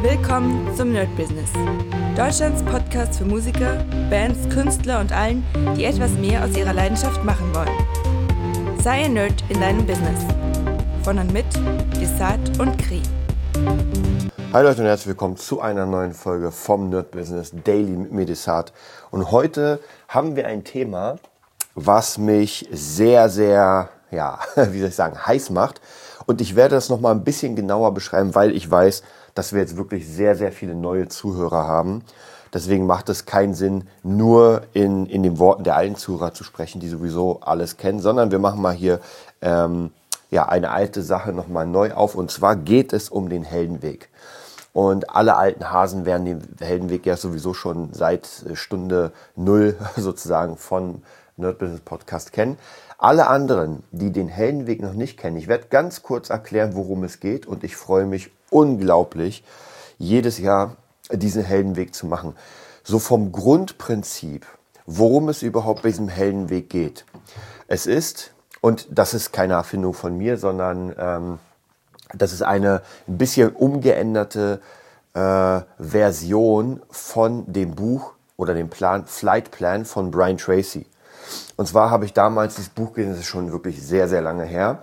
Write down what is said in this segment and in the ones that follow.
Willkommen zum Nerd Business. Deutschlands Podcast für Musiker, Bands, Künstler und allen, die etwas mehr aus ihrer Leidenschaft machen wollen. Sei ein Nerd in deinem Business. Von und mit Desart und Kri. Hi Leute und herzlich willkommen zu einer neuen Folge vom Nerd Business Daily mit mir Desart. Und heute haben wir ein Thema, was mich sehr, sehr, ja, wie soll ich sagen, heiß macht. Und ich werde das nochmal ein bisschen genauer beschreiben, weil ich weiß, dass wir jetzt wirklich sehr, sehr viele neue Zuhörer haben. Deswegen macht es keinen Sinn, nur in, in den Worten der alten Zuhörer zu sprechen, die sowieso alles kennen, sondern wir machen mal hier ähm, ja, eine alte Sache nochmal neu auf. Und zwar geht es um den Heldenweg. Und alle alten Hasen werden den Heldenweg ja sowieso schon seit Stunde Null sozusagen von Nerd Business Podcast kennen. Alle anderen, die den Heldenweg noch nicht kennen, ich werde ganz kurz erklären, worum es geht und ich freue mich unglaublich, jedes Jahr diesen Heldenweg zu machen. So vom Grundprinzip, worum es überhaupt bei diesem Heldenweg geht. Es ist, und das ist keine Erfindung von mir, sondern ähm, das ist eine ein bisschen umgeänderte äh, Version von dem Buch oder dem Plan Flight Plan von Brian Tracy. Und zwar habe ich damals dieses Buch gelesen, das ist schon wirklich sehr, sehr lange her.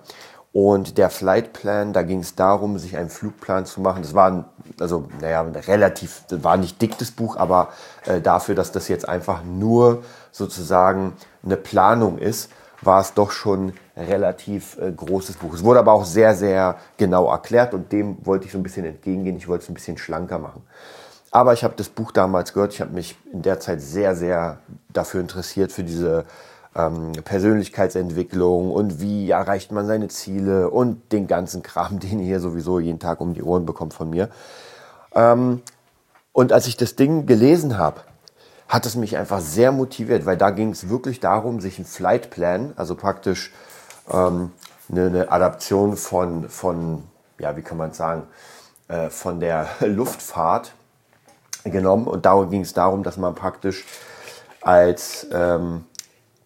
Und der Flight Plan, da ging es darum, sich einen Flugplan zu machen. Das war ein, also, naja, ein relativ, das war nicht dickes Buch, aber äh, dafür, dass das jetzt einfach nur sozusagen eine Planung ist, war es doch schon relativ äh, großes Buch. Es wurde aber auch sehr, sehr genau erklärt und dem wollte ich so ein bisschen entgegengehen. Ich wollte es ein bisschen schlanker machen. Aber ich habe das Buch damals gehört. Ich habe mich in der Zeit sehr, sehr dafür interessiert, für diese ähm, Persönlichkeitsentwicklung und wie erreicht man seine Ziele und den ganzen Kram, den ihr sowieso jeden Tag um die Ohren bekommt von mir. Ähm, und als ich das Ding gelesen habe, hat es mich einfach sehr motiviert, weil da ging es wirklich darum, sich einen Flight Plan, also praktisch ähm, eine, eine Adaption von, von, ja, wie kann man sagen, äh, von der Luftfahrt genommen. Und da ging es darum, dass man praktisch als, ähm,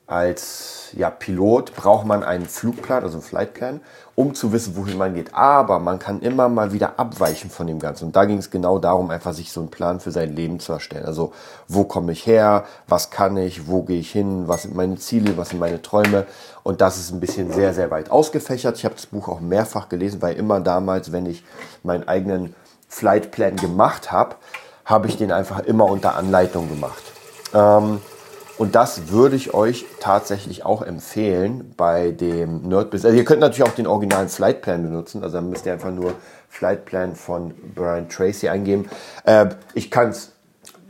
als ja, Pilot braucht man einen Flugplan, also einen Flightplan, um zu wissen, wohin man geht. Aber man kann immer mal wieder abweichen von dem Ganzen. Und da ging es genau darum, einfach sich so einen Plan für sein Leben zu erstellen. Also wo komme ich her, was kann ich, wo gehe ich hin, was sind meine Ziele, was sind meine Träume. Und das ist ein bisschen sehr, sehr weit ausgefächert. Ich habe das Buch auch mehrfach gelesen, weil immer damals, wenn ich meinen eigenen Flightplan gemacht habe, habe ich den einfach immer unter Anleitung gemacht. Ähm, und das würde ich euch tatsächlich auch empfehlen bei dem Nerdbiz. Also ihr könnt natürlich auch den originalen Flightplan benutzen. Also dann müsst ihr einfach nur Flightplan von Brian Tracy eingeben. Äh, ich kann es,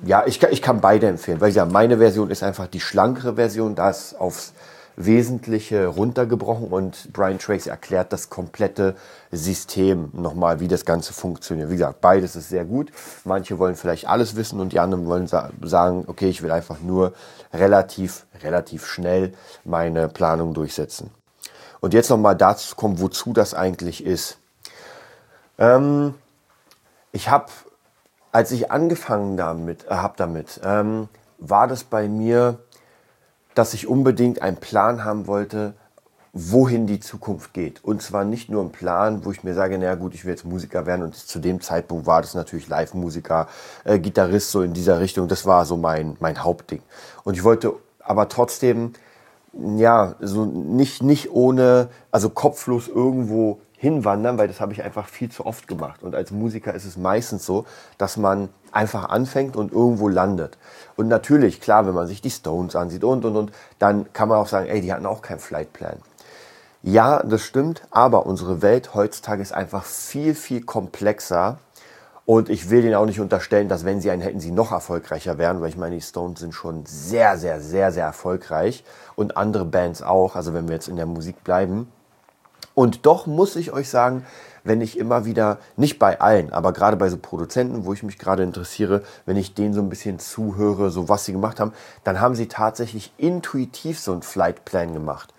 ja, ich, ich kann beide empfehlen, weil ja, meine Version ist einfach die schlankere Version. Da ist aufs Wesentliche runtergebrochen und Brian Tracy erklärt das komplette System nochmal, wie das Ganze funktioniert. Wie gesagt, beides ist sehr gut. Manche wollen vielleicht alles wissen und die anderen wollen sagen, okay, ich will einfach nur relativ, relativ schnell meine Planung durchsetzen. Und jetzt nochmal dazu kommen, wozu das eigentlich ist. Ähm, ich habe, als ich angefangen damit, äh, habe damit, ähm, war das bei mir dass ich unbedingt einen Plan haben wollte, wohin die Zukunft geht. Und zwar nicht nur ein Plan, wo ich mir sage, naja gut, ich will jetzt Musiker werden und zu dem Zeitpunkt war das natürlich Live-Musiker, äh, Gitarrist so in dieser Richtung. Das war so mein, mein Hauptding. Und ich wollte aber trotzdem, ja, so nicht, nicht ohne, also kopflos irgendwo hinwandern, weil das habe ich einfach viel zu oft gemacht. Und als Musiker ist es meistens so, dass man einfach anfängt und irgendwo landet. Und natürlich, klar, wenn man sich die Stones ansieht und, und, und, dann kann man auch sagen, ey, die hatten auch keinen Flightplan. Ja, das stimmt, aber unsere Welt heutzutage ist einfach viel, viel komplexer. Und ich will denen auch nicht unterstellen, dass wenn sie einen hätten, sie noch erfolgreicher wären, weil ich meine, die Stones sind schon sehr, sehr, sehr, sehr erfolgreich und andere Bands auch, also wenn wir jetzt in der Musik bleiben. Und doch muss ich euch sagen, wenn ich immer wieder, nicht bei allen, aber gerade bei so Produzenten, wo ich mich gerade interessiere, wenn ich denen so ein bisschen zuhöre, so was sie gemacht haben, dann haben sie tatsächlich intuitiv so einen Flightplan gemacht.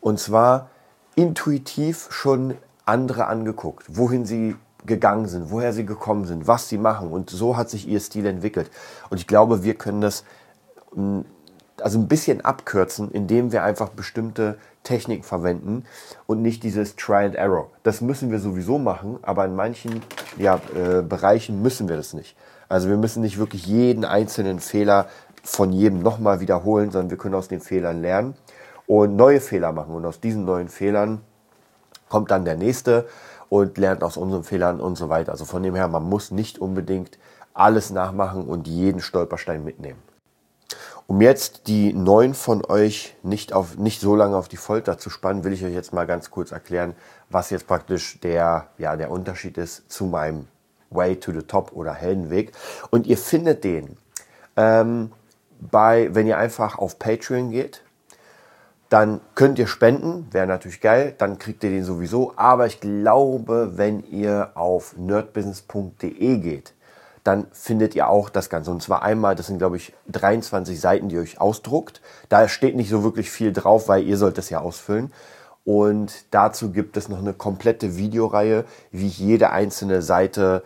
Und zwar intuitiv schon andere angeguckt, wohin sie gegangen sind, woher sie gekommen sind, was sie machen. Und so hat sich ihr Stil entwickelt. Und ich glaube, wir können das mm, also ein bisschen abkürzen, indem wir einfach bestimmte Techniken verwenden und nicht dieses Try and Error. Das müssen wir sowieso machen, aber in manchen ja, äh, Bereichen müssen wir das nicht. Also wir müssen nicht wirklich jeden einzelnen Fehler von jedem nochmal wiederholen, sondern wir können aus den Fehlern lernen und neue Fehler machen. Und aus diesen neuen Fehlern kommt dann der nächste und lernt aus unseren Fehlern und so weiter. Also von dem her, man muss nicht unbedingt alles nachmachen und jeden Stolperstein mitnehmen. Um jetzt die neuen von euch nicht, auf, nicht so lange auf die Folter zu spannen, will ich euch jetzt mal ganz kurz erklären, was jetzt praktisch der, ja, der Unterschied ist zu meinem Way to the Top oder Heldenweg. Und ihr findet den ähm, bei, wenn ihr einfach auf Patreon geht, dann könnt ihr spenden, wäre natürlich geil, dann kriegt ihr den sowieso. Aber ich glaube, wenn ihr auf nerdbusiness.de geht, dann findet ihr auch das Ganze. Und zwar einmal, das sind glaube ich 23 Seiten, die ihr euch ausdruckt. Da steht nicht so wirklich viel drauf, weil ihr sollt das ja ausfüllen. Und dazu gibt es noch eine komplette Videoreihe, wie ich jede einzelne Seite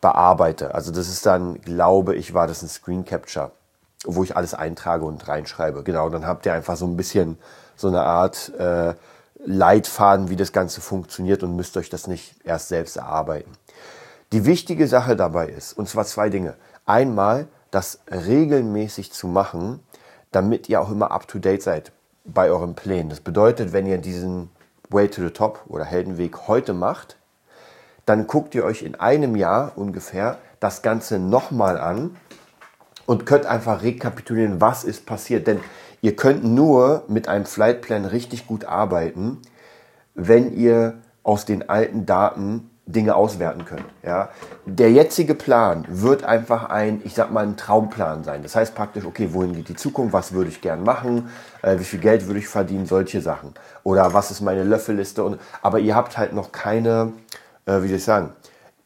bearbeite. Also das ist dann, glaube ich, war das ein Screen Capture wo ich alles eintrage und reinschreibe. Genau, dann habt ihr einfach so ein bisschen so eine Art äh, Leitfaden, wie das Ganze funktioniert und müsst euch das nicht erst selbst erarbeiten. Die wichtige Sache dabei ist, und zwar zwei Dinge. Einmal, das regelmäßig zu machen, damit ihr auch immer up-to-date seid bei euren Plänen. Das bedeutet, wenn ihr diesen Way to the Top oder Heldenweg heute macht, dann guckt ihr euch in einem Jahr ungefähr das Ganze nochmal an und könnt einfach rekapitulieren, was ist passiert. Denn ihr könnt nur mit einem Flightplan richtig gut arbeiten, wenn ihr aus den alten Daten Dinge auswerten könnt. Ja? Der jetzige Plan wird einfach ein, ich sag mal, ein Traumplan sein. Das heißt praktisch, okay, wohin geht die Zukunft, was würde ich gern machen, äh, wie viel Geld würde ich verdienen, solche Sachen. Oder was ist meine Löffelliste. Und, aber ihr habt halt noch keine, äh, wie soll ich sagen,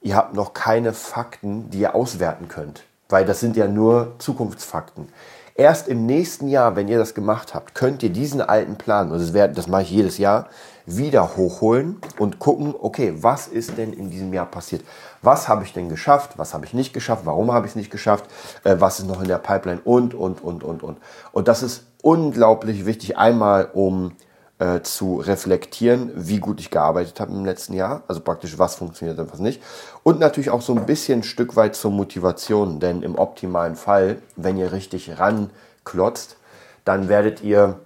ihr habt noch keine Fakten, die ihr auswerten könnt weil das sind ja nur Zukunftsfakten. Erst im nächsten Jahr, wenn ihr das gemacht habt, könnt ihr diesen alten Plan, und das, wär, das mache ich jedes Jahr, wieder hochholen und gucken, okay, was ist denn in diesem Jahr passiert? Was habe ich denn geschafft? Was habe ich nicht geschafft? Warum habe ich es nicht geschafft? Äh, was ist noch in der Pipeline? Und, und, und, und, und. Und das ist unglaublich wichtig, einmal um äh, zu reflektieren, wie gut ich gearbeitet habe im letzten Jahr. Also praktisch, was funktioniert und was nicht. Und natürlich auch so ein bisschen Stück weit zur Motivation. Denn im optimalen Fall, wenn ihr richtig ranklotzt, dann werdet ihr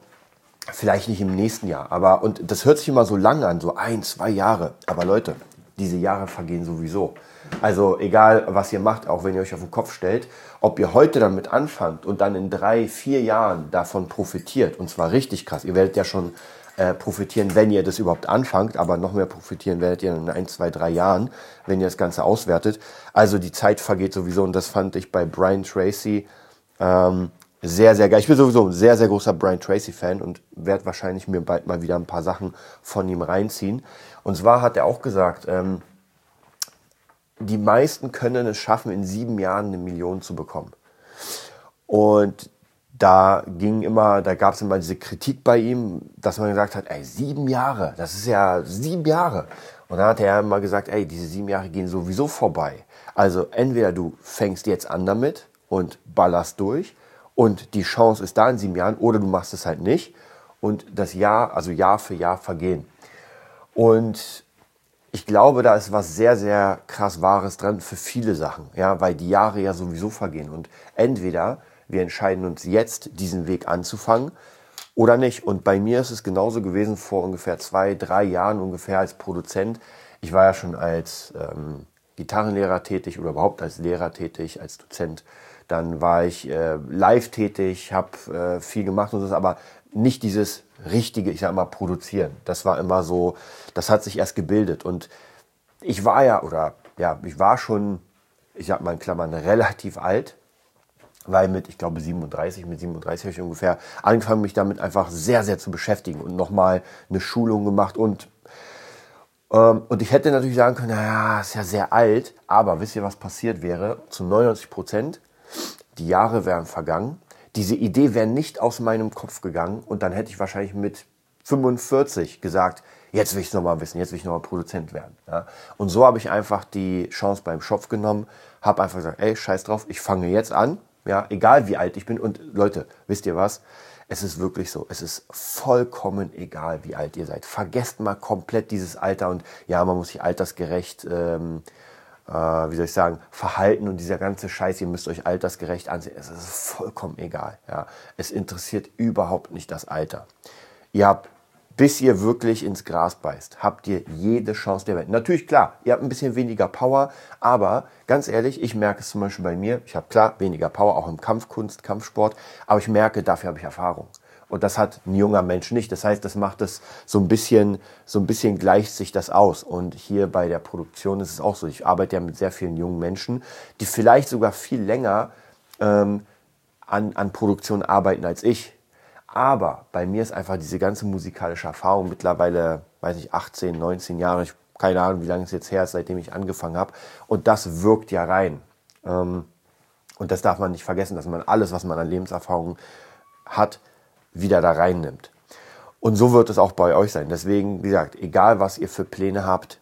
vielleicht nicht im nächsten Jahr. Aber, und das hört sich immer so lang an, so ein, zwei Jahre. Aber Leute, diese Jahre vergehen sowieso. Also egal, was ihr macht, auch wenn ihr euch auf den Kopf stellt, ob ihr heute damit anfangt und dann in drei, vier Jahren davon profitiert, und zwar richtig krass, ihr werdet ja schon äh, profitieren, wenn ihr das überhaupt anfangt, aber noch mehr profitieren werdet ihr in ein, zwei, drei Jahren, wenn ihr das Ganze auswertet. Also die Zeit vergeht sowieso und das fand ich bei Brian Tracy ähm, sehr, sehr geil. Ich bin sowieso ein sehr, sehr großer Brian Tracy-Fan und werde wahrscheinlich mir bald mal wieder ein paar Sachen von ihm reinziehen. Und zwar hat er auch gesagt, ähm, die meisten können es schaffen, in sieben Jahren eine Million zu bekommen. Und da ging immer, da gab es immer diese Kritik bei ihm, dass man gesagt hat, ey, sieben Jahre, das ist ja sieben Jahre. Und dann hat er immer gesagt, ey, diese sieben Jahre gehen sowieso vorbei. Also entweder du fängst jetzt an damit und ballerst durch und die Chance ist da in sieben Jahren oder du machst es halt nicht und das Jahr, also Jahr für Jahr vergehen. Und ich glaube, da ist was sehr, sehr krass Wahres dran für viele Sachen, ja, weil die Jahre ja sowieso vergehen und entweder wir entscheiden uns jetzt, diesen Weg anzufangen oder nicht. Und bei mir ist es genauso gewesen vor ungefähr zwei, drei Jahren ungefähr als Produzent. Ich war ja schon als ähm, Gitarrenlehrer tätig oder überhaupt als Lehrer tätig, als Dozent. Dann war ich äh, live tätig, habe äh, viel gemacht und so, aber nicht dieses richtige, ich sag mal, produzieren. Das war immer so, das hat sich erst gebildet. Und ich war ja, oder ja, ich war schon, ich sag mal in Klammern, relativ alt weil mit, ich glaube, 37, mit 37 habe ich ungefähr angefangen, mich damit einfach sehr, sehr zu beschäftigen und nochmal eine Schulung gemacht und ähm, und ich hätte natürlich sagen können, naja, ist ja sehr alt, aber wisst ihr, was passiert wäre? Zu 99 Prozent, die Jahre wären vergangen, diese Idee wäre nicht aus meinem Kopf gegangen und dann hätte ich wahrscheinlich mit 45 gesagt, jetzt will ich es nochmal wissen, jetzt will ich nochmal Produzent werden. Ja? Und so habe ich einfach die Chance beim Schopf genommen, habe einfach gesagt, ey, scheiß drauf, ich fange jetzt an, ja, egal wie alt ich bin. Und Leute, wisst ihr was? Es ist wirklich so. Es ist vollkommen egal, wie alt ihr seid. Vergesst mal komplett dieses Alter und ja, man muss sich altersgerecht ähm, äh, wie soll ich sagen, Verhalten und dieser ganze Scheiß, ihr müsst euch altersgerecht ansehen, es ist vollkommen egal. Ja. Es interessiert überhaupt nicht das Alter. Ihr habt bis ihr wirklich ins Gras beißt, habt ihr jede Chance der Welt. Natürlich, klar, ihr habt ein bisschen weniger Power, aber ganz ehrlich, ich merke es zum Beispiel bei mir, ich habe klar weniger Power, auch im Kampfkunst, Kampfsport, aber ich merke, dafür habe ich Erfahrung. Und das hat ein junger Mensch nicht. Das heißt, das macht es so ein bisschen, so ein bisschen gleicht sich das aus. Und hier bei der Produktion ist es auch so. Ich arbeite ja mit sehr vielen jungen Menschen, die vielleicht sogar viel länger ähm, an, an Produktion arbeiten als ich. Aber bei mir ist einfach diese ganze musikalische Erfahrung mittlerweile, weiß ich, 18, 19 Jahre, ich, keine Ahnung, wie lange es jetzt her ist, seitdem ich angefangen habe. Und das wirkt ja rein. Ähm, und das darf man nicht vergessen, dass man alles, was man an Lebenserfahrung hat, wieder da reinnimmt. Und so wird es auch bei euch sein. Deswegen, wie gesagt, egal was ihr für Pläne habt,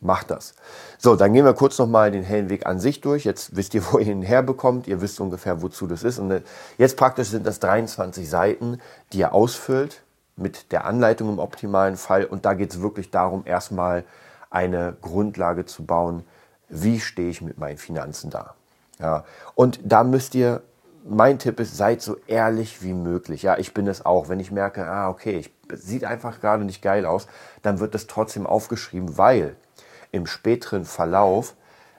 macht das. So, dann gehen wir kurz nochmal den hellen Weg an sich durch. Jetzt wisst ihr, wo ihr ihn herbekommt. Ihr wisst ungefähr, wozu das ist. Und jetzt praktisch sind das 23 Seiten, die ihr ausfüllt mit der Anleitung im optimalen Fall. Und da geht es wirklich darum, erstmal eine Grundlage zu bauen. Wie stehe ich mit meinen Finanzen da? Ja, und da müsst ihr, mein Tipp ist, seid so ehrlich wie möglich. Ja, ich bin es auch. Wenn ich merke, ah, okay, ich, sieht einfach gerade nicht geil aus, dann wird das trotzdem aufgeschrieben, weil im späteren Verlauf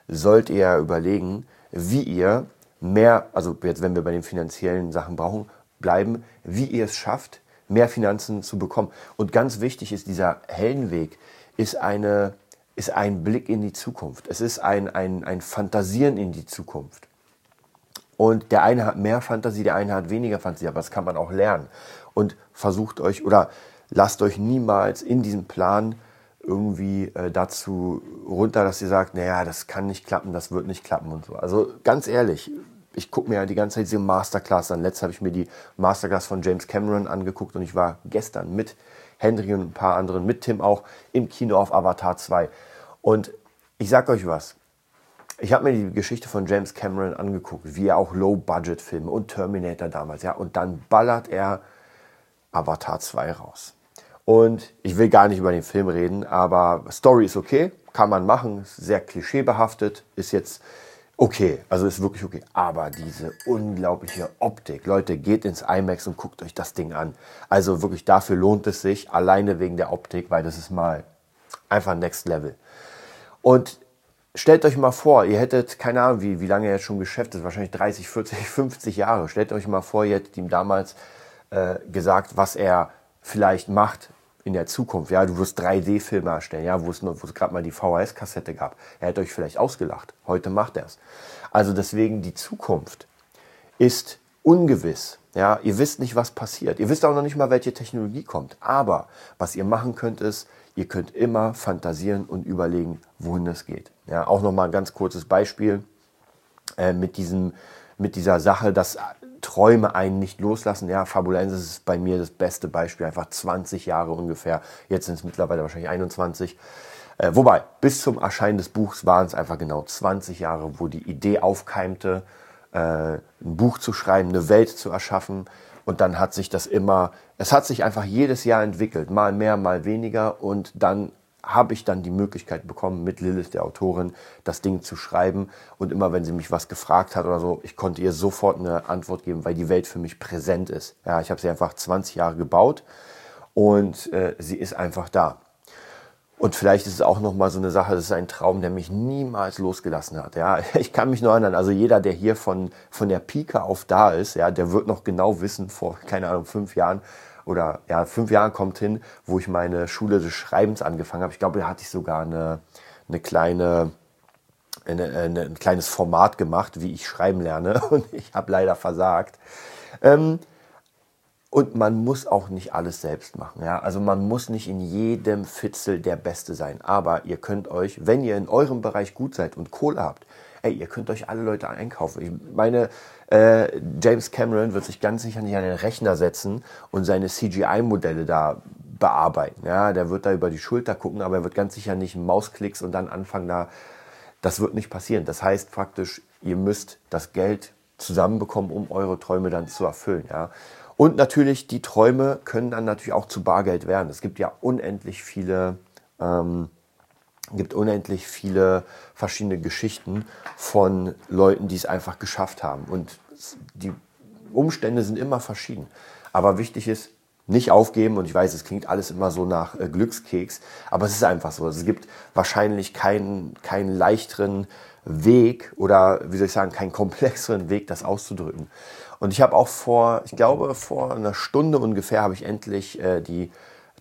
sollt ihr überlegen, wie ihr mehr, also jetzt wenn wir bei den finanziellen Sachen brauchen, bleiben, wie ihr es schafft, mehr Finanzen zu bekommen. Und ganz wichtig ist, dieser Heldenweg ist, eine, ist ein Blick in die Zukunft. Es ist ein, ein, ein Fantasieren in die Zukunft. Und der eine hat mehr Fantasie, der eine hat weniger Fantasie, aber das kann man auch lernen. Und versucht euch oder lasst euch niemals in diesem Plan irgendwie äh, dazu runter, dass ihr sagt, naja, das kann nicht klappen, das wird nicht klappen und so. Also ganz ehrlich, ich gucke mir ja die ganze Zeit diese Masterclass an. Letztes habe ich mir die Masterclass von James Cameron angeguckt und ich war gestern mit Henry und ein paar anderen, mit Tim auch im Kino auf Avatar 2. Und ich sag euch was. Ich habe mir die Geschichte von James Cameron angeguckt, wie er auch Low-Budget-Filme und Terminator damals, ja, und dann ballert er Avatar 2 raus. Und ich will gar nicht über den Film reden, aber Story ist okay, kann man machen, ist sehr klischeebehaftet, ist jetzt okay, also ist wirklich okay. Aber diese unglaubliche Optik, Leute, geht ins IMAX und guckt euch das Ding an. Also wirklich dafür lohnt es sich, alleine wegen der Optik, weil das ist mal einfach Next Level. Und stellt euch mal vor, ihr hättet, keine Ahnung, wie, wie lange er jetzt schon Geschäft ist, wahrscheinlich 30, 40, 50 Jahre. Stellt euch mal vor, ihr hättet ihm damals äh, gesagt, was er vielleicht macht in der Zukunft. Ja, du wirst 3D-Filme erstellen, ja, wo es, es gerade mal die VHS-Kassette gab. Er hätte euch vielleicht ausgelacht. Heute macht er es. Also deswegen die Zukunft ist ungewiss. Ja, ihr wisst nicht, was passiert. Ihr wisst auch noch nicht mal, welche Technologie kommt. Aber was ihr machen könnt, ist, ihr könnt immer fantasieren und überlegen, wohin es geht. Ja, auch noch mal ein ganz kurzes Beispiel äh, mit diesem, mit dieser Sache, dass Träume einen nicht loslassen. Ja, Fabulensis ist bei mir das beste Beispiel, einfach 20 Jahre ungefähr. Jetzt sind es mittlerweile wahrscheinlich 21. Äh, wobei, bis zum Erscheinen des Buchs waren es einfach genau 20 Jahre, wo die Idee aufkeimte, äh, ein Buch zu schreiben, eine Welt zu erschaffen. Und dann hat sich das immer, es hat sich einfach jedes Jahr entwickelt, mal mehr, mal weniger. Und dann habe ich dann die Möglichkeit bekommen, mit Lilith, der Autorin, das Ding zu schreiben. Und immer, wenn sie mich was gefragt hat oder so, ich konnte ihr sofort eine Antwort geben, weil die Welt für mich präsent ist. Ja, ich habe sie einfach 20 Jahre gebaut und äh, sie ist einfach da. Und vielleicht ist es auch noch mal so eine Sache, das ist ein Traum, der mich niemals losgelassen hat. Ja, ich kann mich nur erinnern, also jeder, der hier von, von der Pike auf da ist, ja, der wird noch genau wissen, vor, keine Ahnung, fünf Jahren, oder ja, fünf Jahren kommt hin, wo ich meine Schule des Schreibens angefangen habe. Ich glaube, da hatte ich sogar eine, eine kleine, eine, eine, ein kleines Format gemacht, wie ich schreiben lerne. Und ich habe leider versagt. Ähm, und man muss auch nicht alles selbst machen. Ja? Also man muss nicht in jedem Fitzel der Beste sein. Aber ihr könnt euch, wenn ihr in eurem Bereich gut seid und Kohle habt, ey, ihr könnt euch alle Leute einkaufen. Ich meine, äh, James Cameron wird sich ganz sicher nicht an den Rechner setzen und seine CGI-Modelle da bearbeiten. Ja, der wird da über die Schulter gucken, aber er wird ganz sicher nicht Mausklicks und dann anfangen da. Das wird nicht passieren. Das heißt praktisch, ihr müsst das Geld zusammenbekommen, um eure Träume dann zu erfüllen. Ja. Und natürlich, die Träume können dann natürlich auch zu Bargeld werden. Es gibt ja unendlich viele ähm, gibt unendlich viele verschiedene Geschichten von Leuten, die es einfach geschafft haben. Und die Umstände sind immer verschieden. Aber wichtig ist, nicht aufgeben. Und ich weiß, es klingt alles immer so nach äh, Glückskeks, aber es ist einfach so. Es gibt wahrscheinlich keinen, keinen leichteren Weg oder, wie soll ich sagen, keinen komplexeren Weg, das auszudrücken. Und ich habe auch vor, ich glaube, vor einer Stunde ungefähr habe ich endlich äh, die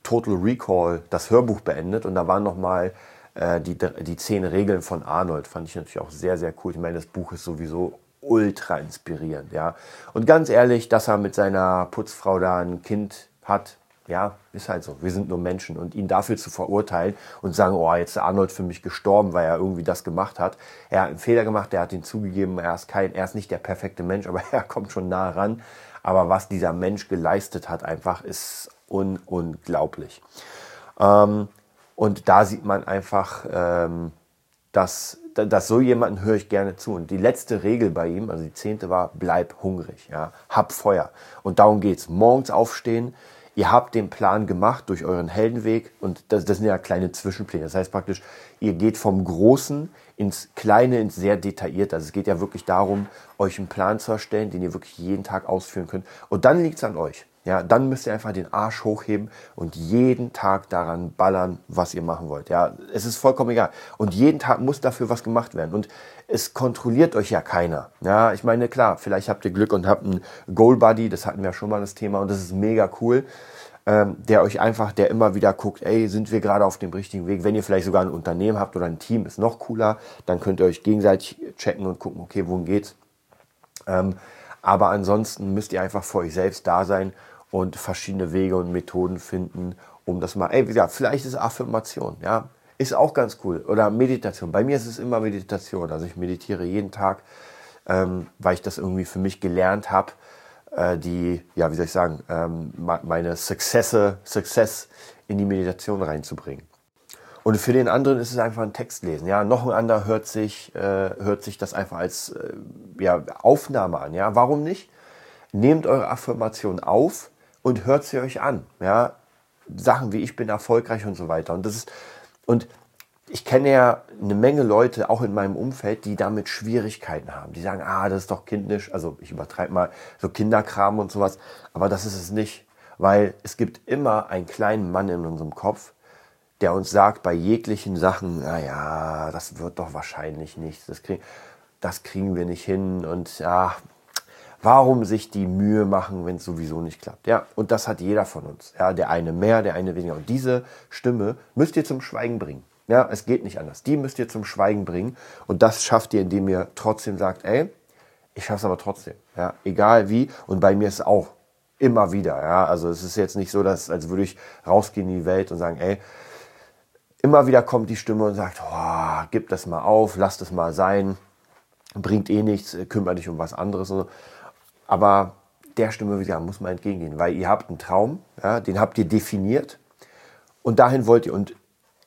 Total Recall, das Hörbuch beendet. Und da waren nochmal äh, die, die zehn Regeln von Arnold. Fand ich natürlich auch sehr, sehr cool. Ich meine, das Buch ist sowieso ultra inspirierend, ja. Und ganz ehrlich, dass er mit seiner Putzfrau da ein Kind hat, ja, ist halt so. Wir sind nur Menschen und ihn dafür zu verurteilen und sagen, oh, jetzt ist Arnold für mich gestorben, weil er irgendwie das gemacht hat. Er hat einen Fehler gemacht, er hat ihn zugegeben, er ist kein, er ist nicht der perfekte Mensch, aber er kommt schon nah ran. Aber was dieser Mensch geleistet hat, einfach ist un unglaublich. Ähm, und da sieht man einfach, ähm, dass, dass so jemanden höre ich gerne zu. Und die letzte Regel bei ihm, also die zehnte war, bleib hungrig, ja, hab Feuer. Und darum geht's. Morgens aufstehen, ihr habt den Plan gemacht durch euren Heldenweg und das, das sind ja kleine Zwischenpläne. Das heißt praktisch, ihr geht vom Großen ins Kleine, ins sehr detaillierte. Also es geht ja wirklich darum, euch einen Plan zu erstellen, den ihr wirklich jeden Tag ausführen könnt. Und dann liegt's an euch. Ja, dann müsst ihr einfach den Arsch hochheben und jeden Tag daran ballern, was ihr machen wollt. Ja, es ist vollkommen egal. Und jeden Tag muss dafür was gemacht werden. Und es kontrolliert euch ja keiner. Ja, ich meine, klar, vielleicht habt ihr Glück und habt einen Goal Buddy, das hatten wir schon mal das Thema und das ist mega cool. Ähm, der euch einfach, der immer wieder guckt, ey, sind wir gerade auf dem richtigen Weg? Wenn ihr vielleicht sogar ein Unternehmen habt oder ein Team, ist noch cooler, dann könnt ihr euch gegenseitig checken und gucken, okay, wohin geht's? Ähm, aber ansonsten müsst ihr einfach für euch selbst da sein und verschiedene Wege und Methoden finden, um das mal, ey, wie gesagt, vielleicht ist Affirmation, ja, ist auch ganz cool. Oder Meditation. Bei mir ist es immer Meditation. Also ich meditiere jeden Tag, ähm, weil ich das irgendwie für mich gelernt habe, äh, die, ja, wie soll ich sagen, ähm, meine Successe, Success in die Meditation reinzubringen. Und für den anderen ist es einfach ein Text lesen. Ja, noch ein anderer hört sich, äh, hört sich das einfach als äh, ja, Aufnahme an. Ja, warum nicht? Nehmt eure Affirmation auf und hört sie euch an. Ja, Sachen wie ich bin erfolgreich und so weiter. Und das ist, und ich kenne ja eine Menge Leute, auch in meinem Umfeld, die damit Schwierigkeiten haben. Die sagen, ah, das ist doch kindisch. Also ich übertreibe mal so Kinderkram und sowas. Aber das ist es nicht. Weil es gibt immer einen kleinen Mann in unserem Kopf, der uns sagt bei jeglichen Sachen, naja, das wird doch wahrscheinlich nichts. Das, krieg, das kriegen wir nicht hin. Und ja, Warum sich die Mühe machen, wenn es sowieso nicht klappt? Ja, und das hat jeder von uns. Ja, der eine mehr, der eine weniger. Und diese Stimme müsst ihr zum Schweigen bringen. Ja, es geht nicht anders. Die müsst ihr zum Schweigen bringen. Und das schafft ihr, indem ihr trotzdem sagt, ey, ich schaff's aber trotzdem. Ja, egal wie. Und bei mir ist es auch immer wieder. Ja, also es ist jetzt nicht so, dass, als würde ich rausgehen in die Welt und sagen, ey, immer wieder kommt die Stimme und sagt, oh, gib das mal auf, lass das mal sein, bringt eh nichts, kümmere dich um was anderes. Aber der Stimme gesagt, muss man entgegengehen, weil ihr habt einen Traum, ja, den habt ihr definiert und dahin wollt ihr. Und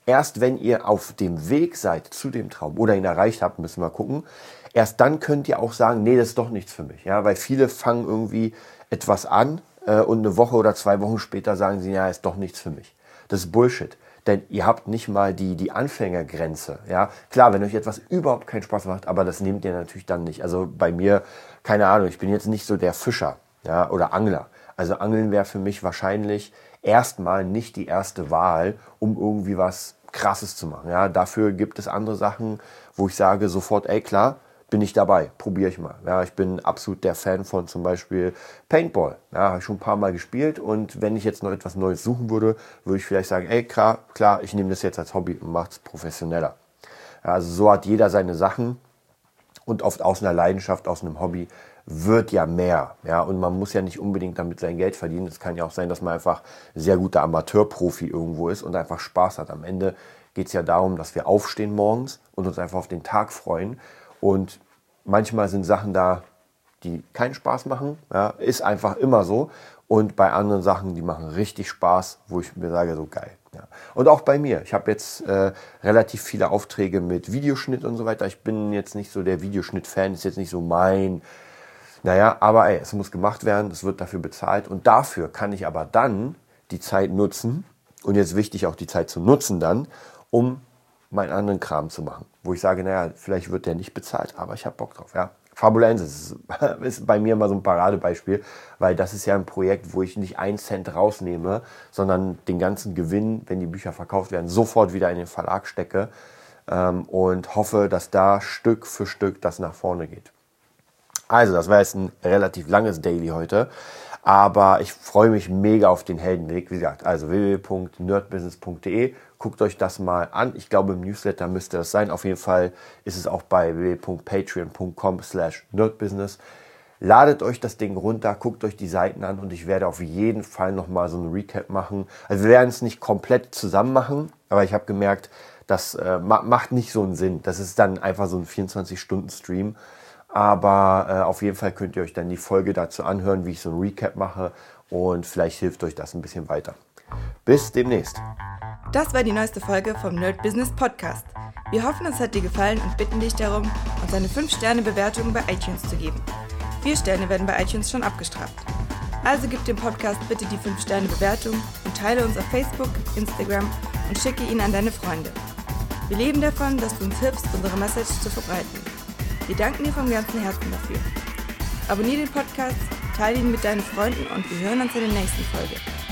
erst wenn ihr auf dem Weg seid zu dem Traum oder ihn erreicht habt, müssen wir gucken, erst dann könnt ihr auch sagen, nee, das ist doch nichts für mich. Ja, weil viele fangen irgendwie etwas an äh, und eine Woche oder zwei Wochen später sagen sie, ja, ist doch nichts für mich. Das ist Bullshit. Denn ihr habt nicht mal die, die Anfängergrenze. Ja, klar, wenn euch etwas überhaupt keinen Spaß macht, aber das nehmt ihr natürlich dann nicht. Also bei mir keine Ahnung, ich bin jetzt nicht so der Fischer ja, oder Angler. Also Angeln wäre für mich wahrscheinlich erstmal nicht die erste Wahl, um irgendwie was Krasses zu machen. Ja, dafür gibt es andere Sachen, wo ich sage sofort, ey klar, bin ich dabei, probiere ich mal. Ja, ich bin absolut der Fan von zum Beispiel Paintball. Ja, habe ich schon ein paar Mal gespielt und wenn ich jetzt noch etwas Neues suchen würde, würde ich vielleicht sagen, ey klar, klar, ich nehme das jetzt als Hobby und mache es professioneller. Also so hat jeder seine Sachen und oft aus einer Leidenschaft, aus einem Hobby wird ja mehr. Ja, und man muss ja nicht unbedingt damit sein Geld verdienen. Es kann ja auch sein, dass man einfach sehr guter Amateurprofi irgendwo ist und einfach Spaß hat. Am Ende geht es ja darum, dass wir aufstehen morgens und uns einfach auf den Tag freuen. Und manchmal sind Sachen da, die keinen Spaß machen. Ja, ist einfach immer so. Und bei anderen Sachen, die machen richtig Spaß, wo ich mir sage, so geil. Ja. Und auch bei mir. Ich habe jetzt äh, relativ viele Aufträge mit Videoschnitt und so weiter. Ich bin jetzt nicht so der Videoschnitt-Fan, ist jetzt nicht so mein. Naja, aber ey, es muss gemacht werden, es wird dafür bezahlt. Und dafür kann ich aber dann die Zeit nutzen, und jetzt wichtig auch die Zeit zu nutzen dann, um meinen anderen Kram zu machen, wo ich sage, naja, vielleicht wird der nicht bezahlt, aber ich habe Bock drauf. Ja. Fabulensis ist, ist bei mir mal so ein Paradebeispiel, weil das ist ja ein Projekt, wo ich nicht einen Cent rausnehme, sondern den ganzen Gewinn, wenn die Bücher verkauft werden, sofort wieder in den Verlag stecke ähm, und hoffe, dass da Stück für Stück das nach vorne geht. Also, das war jetzt ein relativ langes Daily heute. Aber ich freue mich mega auf den Heldenweg. Wie gesagt, also www.nerdbusiness.de. Guckt euch das mal an. Ich glaube, im Newsletter müsste das sein. Auf jeden Fall ist es auch bei www.patreon.com slash nerdbusiness. Ladet euch das Ding runter, guckt euch die Seiten an und ich werde auf jeden Fall nochmal so ein Recap machen. Also wir werden es nicht komplett zusammen machen, aber ich habe gemerkt, das äh, macht nicht so einen Sinn. Das ist dann einfach so ein 24-Stunden-Stream. Aber äh, auf jeden Fall könnt ihr euch dann die Folge dazu anhören, wie ich so ein Recap mache und vielleicht hilft euch das ein bisschen weiter. Bis demnächst. Das war die neueste Folge vom Nerd Business Podcast. Wir hoffen, es hat dir gefallen und bitten dich darum, uns eine 5-Sterne-Bewertung bei iTunes zu geben. Vier Sterne werden bei iTunes schon abgestraft. Also gib dem Podcast bitte die 5-Sterne-Bewertung und teile uns auf Facebook, Instagram und schicke ihn an deine Freunde. Wir leben davon, dass du uns hilfst, unsere Message zu verbreiten. Wir danken dir vom ganzen Herzen dafür. Abonnier den Podcast, teile ihn mit deinen Freunden und wir hören uns in der nächsten Folge,